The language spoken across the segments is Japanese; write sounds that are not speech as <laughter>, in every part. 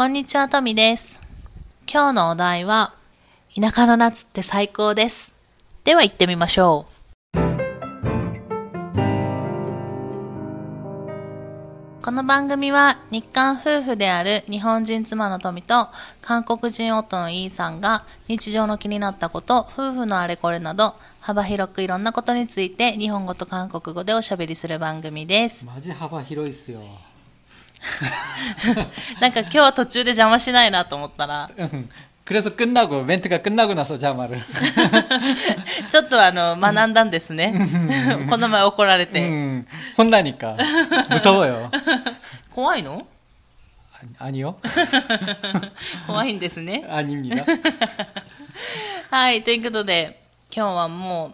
こんにちは、トミです。今日のお題は、田舎の夏って最高です。では行ってみましょう。この番組は日韓夫婦である日本人妻の富と韓国人夫のイーさんが日常の気になったこと、夫婦のあれこれなど幅広くいろんなことについて日本語と韓国語でおしゃべりする番組です。マジ幅広いっすよ。<laughs> なんか今日は途中で邪魔しないなと思ったら、 응. 그래서 끝나고 멘트가 끝나고 나서 자마를. <laughs> ちょっとあの、学んだんですね。この前怒られて。 응. 혼나니까 무서워요. <laughs> 怖いの 아, 아니요. 怖いんですね。 아닙니다. はい、ということで、今日はもう、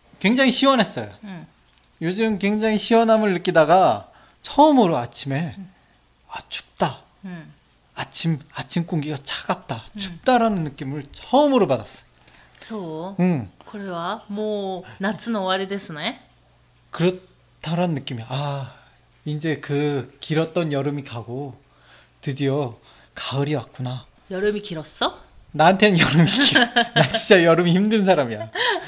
굉장히 시원했어요. うん。 요즘 굉장히 시원함을 느끼다가 처음으로 아침에 아 춥다. うん。 아침 아침 공기가 차갑다. 춥다라는 느낌을 처음으로 받았어요. そう、 응. これはもう夏の終わりですね。 그렇다라는 느낌이 아 이제 그 길었던 여름이 가고 드디어 가을이 왔구나. 여름이 길었어? 나한테는 여름이 길어. 나 진짜 여름이 힘든 사람이야.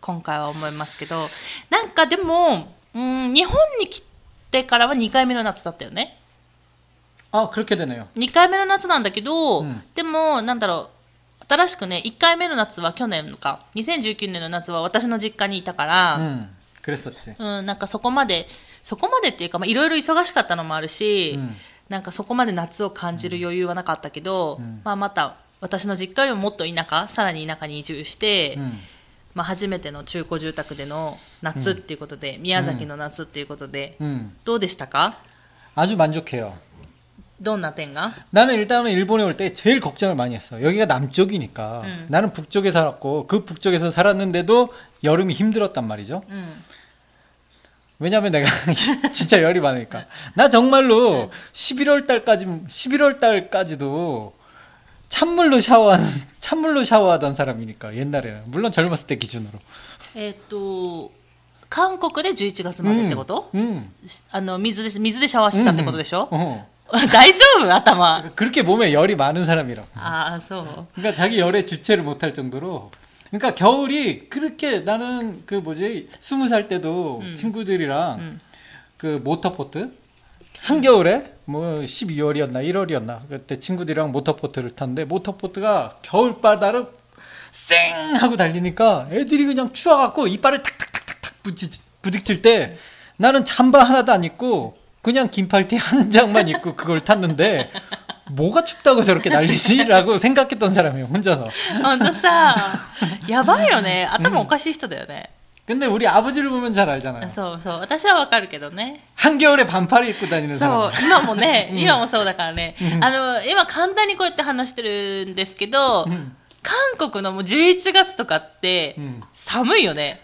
今回は思いますけど、なんかでも、うん、日本に来てからは2回目の夏だったよね。 아 그렇게 되네요. 2回目の夏なんだけど、うんでも、なんだろう、新しくね、1回目の夏は去年か、2019年の夏は私の実家にいたから、 음, 그랬었지. うん、なんかそこまで、そこまでっていうか、まあ、いろいろ忙しかったのもあるし、うんなんかそこまで夏を感じる余裕はなかったけど、うんまあ、また私の実家よりももっと田舎、さらに田舎に移住して、 음. まあ、初めての中古住宅での夏っていうことで、宮崎の夏っていうことで、 음. どうでしたか 아주 만족해요. どんな点が 나는 일단은 일본에 올 때 제일 걱정을 많이 했어. 여기가 남쪽이니까. 음. 나는 북쪽에 살았고 그 북쪽에서 살았는데도 여름이 힘들었단 말이죠. うん。 왜냐면 내가 <laughs> 진짜 열이 많으니까. 나 정말로 11월 달까지 11월 달까지도 찬물로 샤워하는 찬물로 샤워하던 사람이니까 옛날에는 물론 젊었을 때 기준으로. えーっと、韓国で11月までってこと、 음. あの、水で、水でシャワーしてたってことでしょ、 어. 大丈夫頭。 <laughs> 그렇게 몸에 열이 많은 사람이라고. ああ、そう。 그러니까 자기 열에 주체를 못할 정도로 그러니까 겨울이 그렇게 나는 그 뭐지 스무 살 때도 음. 친구들이랑 음. 그 모터보트 한겨울에 뭐 12월이었나 1월이었나 그때 친구들이랑 모터보트를 탔는데 모터보트가 겨울 바다를 쌩 하고 달리니까 애들이 그냥 추워갖고 이빨을 탁탁탁탁탁 부딪, 부딪힐 때 나는 잠바 하나도 안 입고 그냥 긴팔티 한 장만 입고 그걸 탔는데 뭐가 춥다고 저렇게 난리지라고 생각했던 사람이에요 혼자서 ほんとさ、やばいよね。頭おかしい人だよね。 근데 우리 아버지를 보면 잘 알잖아요 そうそう。私はわかるけどね。 한겨울에 반팔을 입고 다니는 そう 사람 。今もね、今もそうだからね。あの、今簡単にこうやって話してるんですけど、 음. 韓国のもう11月とかってうん、寒いよね。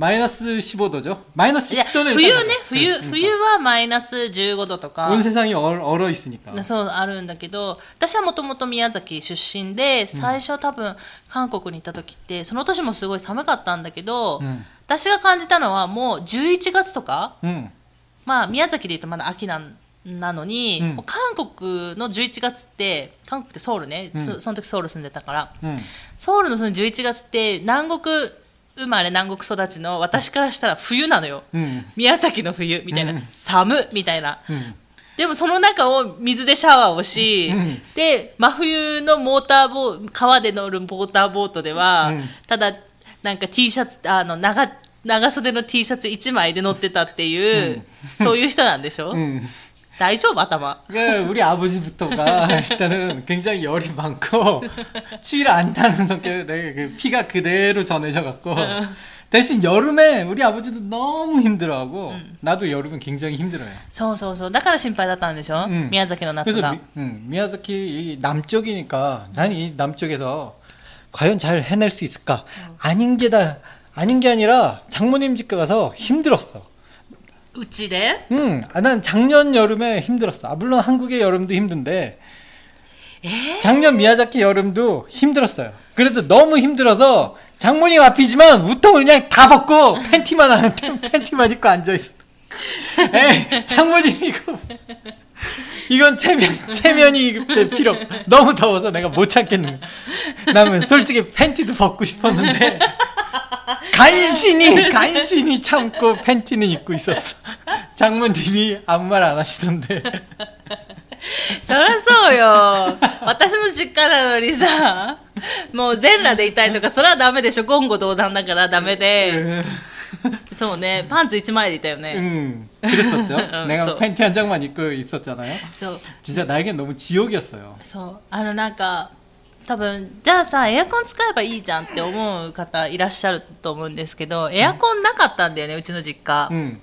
マイナス脂肪度じマイナス1度冬ね冬、冬はマイナス15度とか。温泉さんにおろいすにそうあるんだけど私はもともと宮崎出身で最初多分韓国に行った時ってその年もすごい寒かったんだけど、私が感じたのはもう11月とか、まあ宮崎で言うとまだ秋なんなのに、うん、韓国の11月って韓国ってソウルね、うん、その時ソウル住んでたから、うん、ソウルのその11月って南国生まれ南国育ちの私からしたら冬なのよ。 음. 宮崎の冬みたいな、うん。寒みたいな。 음. でもその中を水でシャワーをし、うん。で、真冬のモーターボー川で乗るモーターボートでは、うん。ただ、なんか T シャツ、あの、長、長袖の T シャツ1枚で乗ってたっていう、そういう人なんでしょ、 음. 大丈夫頭。 그러니까 우리 아버지부터가 <laughs> 일단은 굉장히 열이 많고 추위를 안 타는 성격, 네, 그 피가 그대로 전해져갖고 대신 여름에 우리 아버지도 너무 힘들어하고 나도 여름은 굉장히 힘들어요. そうそうそう。だから心配だったんでしょ、うん宮崎の夏 그래서 が 미, 음, 미야자키 이 남쪽이니까 난 이 남쪽에서 과연 잘 해낼 수 있을까? 아닌 게다 아닌 게 아니라 장모님 집 가서 힘들었어. 우찌데? 응, 음, 아, 난 작년 여름에 힘들었어. 아, 물론 한국의 여름도 힘든데. 작년 미야자키 여름도 힘들었어요. 그래도 너무 힘들어서 장모님 앞이지만 우통을 그냥 다 벗고 팬티만 안 <laughs> 팬티만 입고 앉아 있어. 에 장모님 이거 이건 체면 체면이 필요. 너무 더워서 내가 못 참겠는. 나는 솔직히 팬티도 벗고 싶었는데. 간신히 간신히 참고 팬티는 입고 있었어. 장모님이 아무 말 안 하시던데. そりゃそうよ。私の実家なのにさ、もう全裸でいたいとか、それはダメでしょ。言語道断だからダメで。そうね、パンツ1枚でいたよね。 음, 그랬었죠. 응, <laughs> 내가 소- 팬티 한 장만 입고 있었잖아요. そう。 진짜 나에겐 너무 지옥이었어요. そう。あのなんか、 多分じゃあさエアコン使えばいいじゃんって思う方いらっしゃると思うんですけどエアコンなかったんだよね、うちの実家、うん、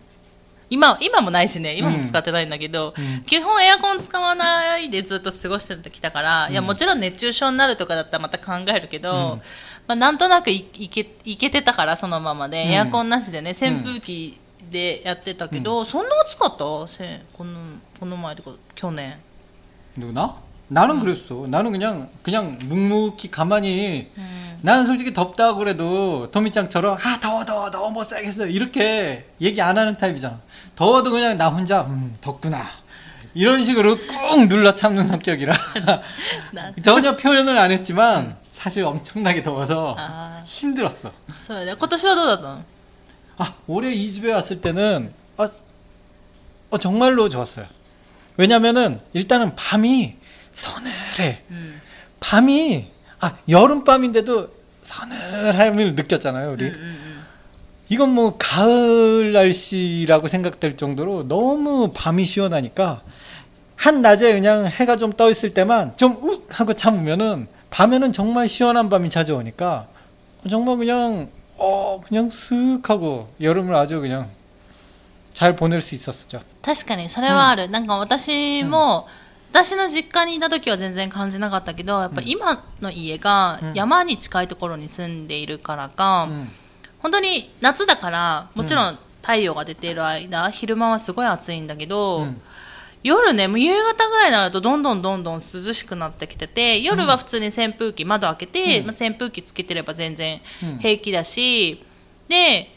今今もないしね今も使ってないんだけど、うん、基本エアコン使わないでずっと過ごしてきたから、うん、いやもちろん熱中症になるとかだったらまた考えるけど、まあ、なんとなくいけいけてたからそのままで、エアコンなしでね扇風機でやってたけど、そんな暑かった？せこのこの前とか去年。どうな 나는 그랬어. 나는 그냥 그냥 묵묵히 가만히 나는 솔직히 덥다 그래도 도미짱처럼 아 더워 더워 너무 못 살겠어 이렇게 얘기 안 하는 타입이잖아. 더워도 그냥 나 혼자 음 덥구나 이런 식으로 꾹 눌러 참는 성격이라 <laughs> <laughs> 전혀 표현을 안 했지만 사실 엄청나게 더워서 아. 힘들었어. 그래서 아 올해 이 집에 왔을 때는 아, 어, 정말로 좋았어요. 왜냐면은 일단은 밤이 서늘해. うん。 밤이 아 여름밤인데도 서늘함을 느꼈잖아요 우리 うんうんうん。 이건 뭐 가을 날씨라고 생각될 정도로 너무 밤이 시원하니까 한 낮에 그냥 해가 좀 떠 있을 때만 좀 욱 하고 참으면은 밤에는 정말 시원한 밤이 찾아오니까 정말 그냥 어 그냥 슥 하고 여름을 아주 그냥 잘 보낼 수 있었죠. 確かにそれはある、なんか私も、 私の実家にいた時は全然感じなかったけどやっぱ今の家がうん。山に近いところに住んでいるからか、 음. 本当に夏だからもちろん太陽が出ている間、昼間はすごい暑いんだけど、 음. 夜ねもう夕方ぐらいになるとどんどんどんどん涼しくなってきてて夜は普通に扇風機窓開けて、うん。まあ、扇風機つけてれば全然うん。平気だし、で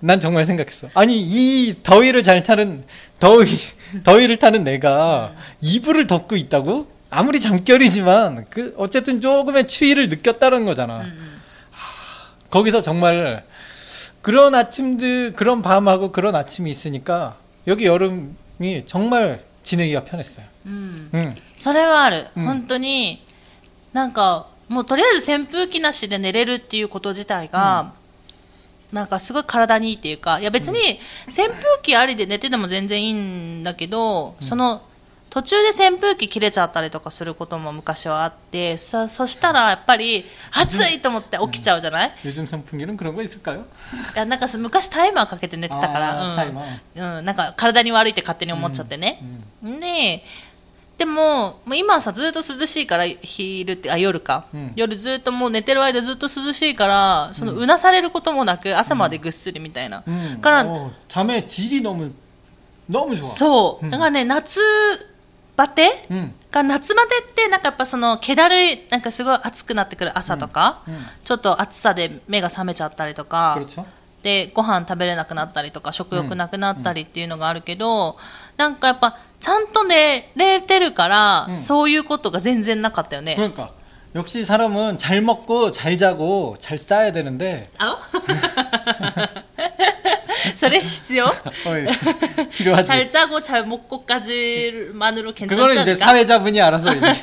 난 정말 생각했어. 아니 이 더위를 잘 타는 더위 <laughs> 더위를 타는 내가 이불을 덮고 있다고? 아무리 잠결이지만 그 어쨌든 조금의 추위를 느꼈다는 거잖아. 음, 거기서 정말 그런 아침들 그런 밤하고 그런 아침이 있으니까 여기 여름이 정말 지내기가 편했어요. うん、 응. それはある、うん本当になんかもうとりあえず扇風機なしで寝れるっていうこと自体が、 なんかすごい体にいいっていうかいや別に扇風機ありで寝てても全然いいんだけど、その途中で扇風機切れちゃったりとかすることも昔はあってさそしたらやっぱり暑いと思って起きちゃうじゃない、 요즘 선풍기는 그런 거 있을까요? いやなんかす昔タイマーかけて寝てたから、あータイマうんうん、なんか体に悪いって勝手に思っちゃってね、で でももう今はさずっと涼しいから昼ってあ夜か、うん夜ずっともう寝てる間ずっと涼しいからそのうなされることもなく朝までぐっすりみたいな、 음. 그런- 어, 잠의 질이 너무 너무 좋아. そううんだからね夏バテ 음. が夏までってなんかやっぱその気だるいなんかすごい暑くなってくる朝とか、うんうんちょっと暑さで目が覚めちゃったりとか 그렇죠. でご飯食べれなくなったりとか食欲なくなったりっていうのがあるけど、なんかやっぱ ちゃんと寝れてるから、うんそういうことが全然なかったよね。 그러니까 역시 사람은 잘 먹고 잘 자고 잘 싸야 되는데 あ<laughs> それ必要 어, <laughs> 필요하지. 잘 짜고 잘 먹고까지만으로 괜찮지 그거는 이제 않을까? 사회자분이 알아서 이제 <laughs>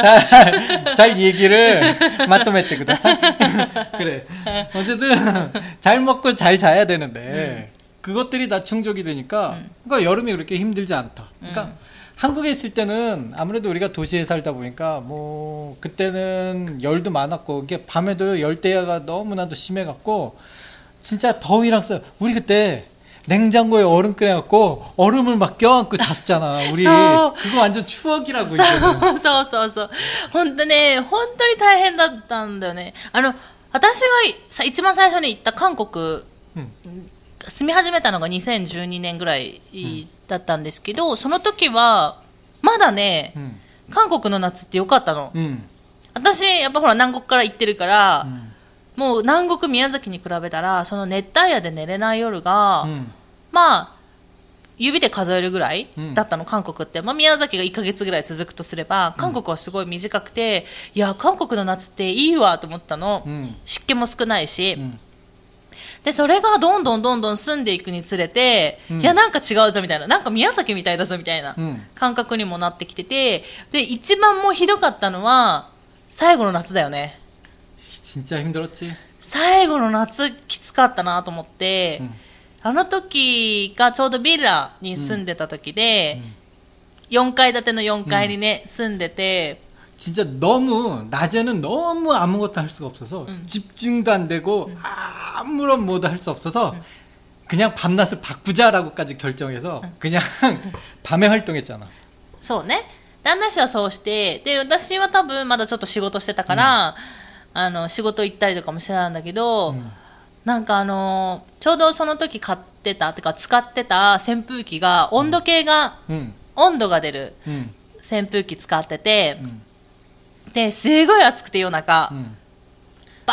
잘, 잘 얘기를 마토메때 그다 그래 어쨌든 잘 먹고 잘 자야 되는데 그것들이 다 충족이 되니까 그러니까 여름이 그렇게 힘들지 않다. 그러니까 한국에 있을 때는 아무래도 우리가 도시에 살다 보니까 뭐 그때는 열도 많았고 이게 밤에도 열대야가 너무나도 심해갖고 진짜 더위랑 싸 우리 그때 냉장고에 얼음 꺼내갖고 얼음을 막 껴안고 잤잖아. 우리 서- 그거 완전 추억이라고 そ 이제는. うそうそうそう。本当ね、本当に大変だったんだよね。あの、私がさ一番最初に行った韓国、 <laughs> 음. 住み始めたのが2012年ぐらいだったんですけど、うん、その時はまだね、うん、韓国の夏って良かったの、うん、私やっぱほら南国から行ってるから、もう南国宮崎に比べたらその熱帯夜で寝れない夜が、まあ指で数えるぐらいだったの、韓国って、まあ、宮崎が1か月ぐらい続くとすれば韓国はすごい短くて、いや韓国の夏っていいわと思ったの、湿気も少ないし。음. で、それがどんどんどんどん住んでいくにつれて、うんいや、なんか違うぞみたいな。なんか宮崎みたいだぞみたいな 음. 感覚にもなってきてて、で、一番もうひどかったのは、最後の夏だよね。 진짜 힘들었지. 最後の夏きつかったなと思って、 음. あの時がちょうどビラに住んでた時で、4階建ての4階にね、住んでて、 진짜 너무 낮에는 너무 아무것도 할 수가 없어서 음. 집중도 안 되고 아 무런 뭐도 할 수 없어서 그냥 밤낮을 바꾸자라고까지 결정해서 그냥 <laughs> 밤에 활동했잖아. そうね。旦那氏はそうして、で、私は多分まだちょっと仕事してたから、あの、仕事行ったりとかもしてたんだけど、 음. なんかあのちょうどその時買ってた、てか使ってた扇風機が、温度計が、 음. 温度が出る 음. 扇風機使ってて、 음. で、すごい暑くて夜中、 음.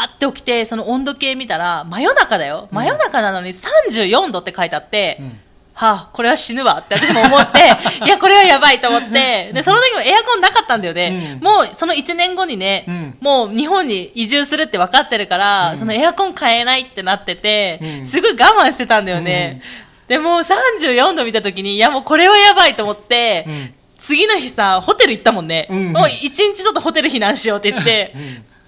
バッて起きて、その温度計見たら、真夜中だよ。真夜中なのに34度って書いてあって、 음. はあ、これは死ぬわって私も思って、<laughs> いや、これはやばいと思って、で、その時もエアコンなかったんだよね。うんもう、その1年後にね、うんもう日本に移住するって分かってるから、うんそのエアコン買えないってなってて、うんすごい我慢してたんだよね。でもう34度見た時に、いやもうこれはやばいと思って、 음. 次の日さ、ホテル行ったもんね。うんもう一日ちょっとホテル避難しようって言って、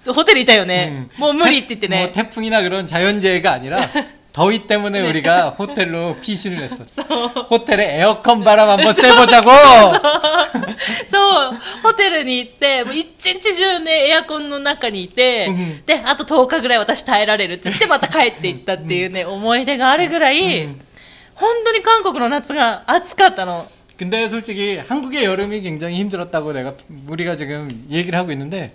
음. そうホテルいたよね。 음. もう無理って言って 태- 뭐 ね。 태풍이나 그런 자연재해가 아니라 <laughs> 더위 때문에 우리가 호텔로 피신을 했었어. そう。 호텔에 에어컨 바람 한번 쐬보자고. そう、ホテルに行って、もう一日中ね、エアコンの中にいて、うんで、あと10日ぐらい私耐えられるって言って、また帰っていったっていうね、思い出があるぐらい、うん本当に韓国の夏が暑かったの。 근데 솔직히 한국의 여름이 굉장히 힘들었다고 내가 우리가 지금 얘기를 하고 있는데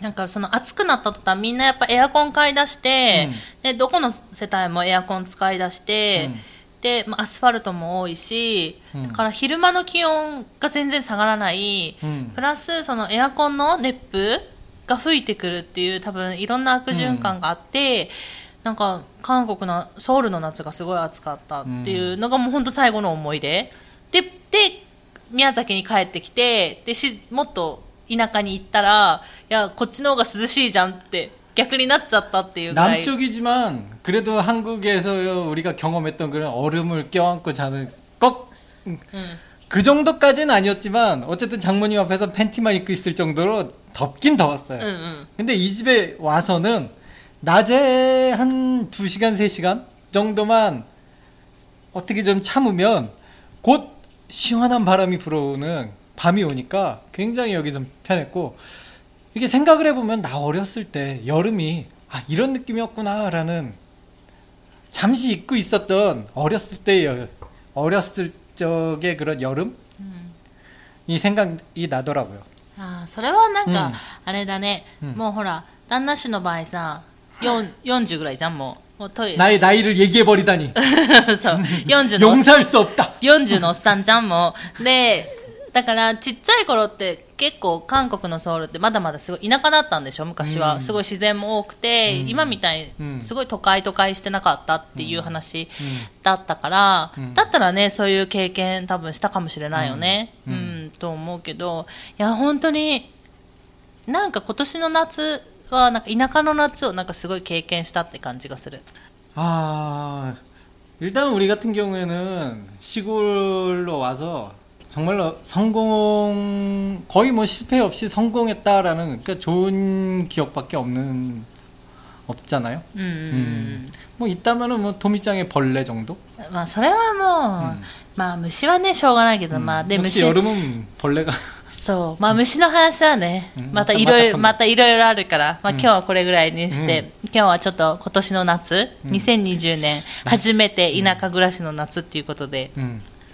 なんかその暑くなった途端みんなやっぱエアコン買い出して、で、どこの世帯もエアコン使い出して、うん。で、まあ、アスファルトも多いし、うん。だから昼間の気温が全然下がらない、 음. プラスそのエアコンの熱風が吹いてくるっていう多分いろんな悪循環があって、なんか韓国のソウルの夏がすごい暑かったっていうのがもう本当最後の思い出。でで宮崎に帰ってきてでしもっと 田舎に行ったらいやこっちの方が涼しいじゃんって逆になっちゃったっていうぐらい 남쪽이지만 그래도 한국에서 우리가 경험했던 그런 얼음을 껴안고 자는 꼭 うん、 그 정도까지는 아니었지만 어쨌든 장모님 앞에서 팬티만 입고 있을 정도로 덥긴 더웠어요. うんうん 근데 이 집에 와서는 낮에 한 2시간, 3시간 정도만 어떻게 좀 참으면 곧 시원한 바람이 불어오는 밤이 오니까 굉장히 여기 좀 편했고 이게 생각을 해보면 나 어렸을 때 여름이 아 이런 느낌이었구나라는 잠시 잊고 있었던 어렸을 때의 어렸을 적의 그런 여름 이 생각이 나더라고요. あーそれはなんか、うんあれだね、うんもうほら旦那氏の場合さ4 40ぐらいじゃんもうもうトイレ 나의 나이를 얘기해 버리다니 <laughs> <laughs> そう40の 용서할 수 없다. 40のおっさんじゃんもうで だからちっちゃい頃って結構韓国のソウルってまだまだすごい田舎だったんでしょ昔は、うんすごい自然も多くて、うん今みたいうんにすごい都会都会してなかったっていう話だったから、うんだったらねそういう経験多分したかもしれないよね、ううんんと思うけどいや本当になんか今年の夏はなんか田舎の夏をなんかすごい経験したって感じがする 아 일단 우리 같은 경우에는 시골로 와서 정말로 성공 거의 뭐 실패 없이 성공했다라는 그러니까 좋은 기억밖에 없는 없잖아요. うんうんうん、 음. 뭐 있다면은 뭐 도미짱의 벌레 정도. まあそれはもう、うんまあ虫はねしょうがないけど、 음. まあで 역시 虫 여름은 벌레가 そうまあ虫の話はね、うんまたいろいろまたまたいろいろあるから、まあうん今日はこれぐらいにして、今日はちょっと今年の夏、2020年初めて田舎暮らしの夏っていうことで 음. <laughs>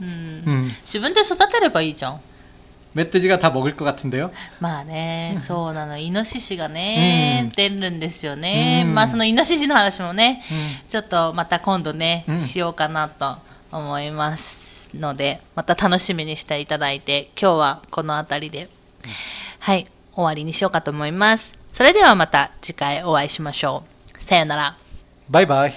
うん 음. 自分で育てればいいじゃん 멧돼지가 다 먹을 것 같은데요. まあね、そうなの。イノシシがね、うん出るんですよね。うんまあそのイノシシの話もね、 음. ちょっとまた今度ね、うんしようかなと思いますので、また楽しみにしていただいて、今日はこの辺りで、はい、終わりにしようかと思います。それではまた次回お会いしましょう。さよなら。 바이바이.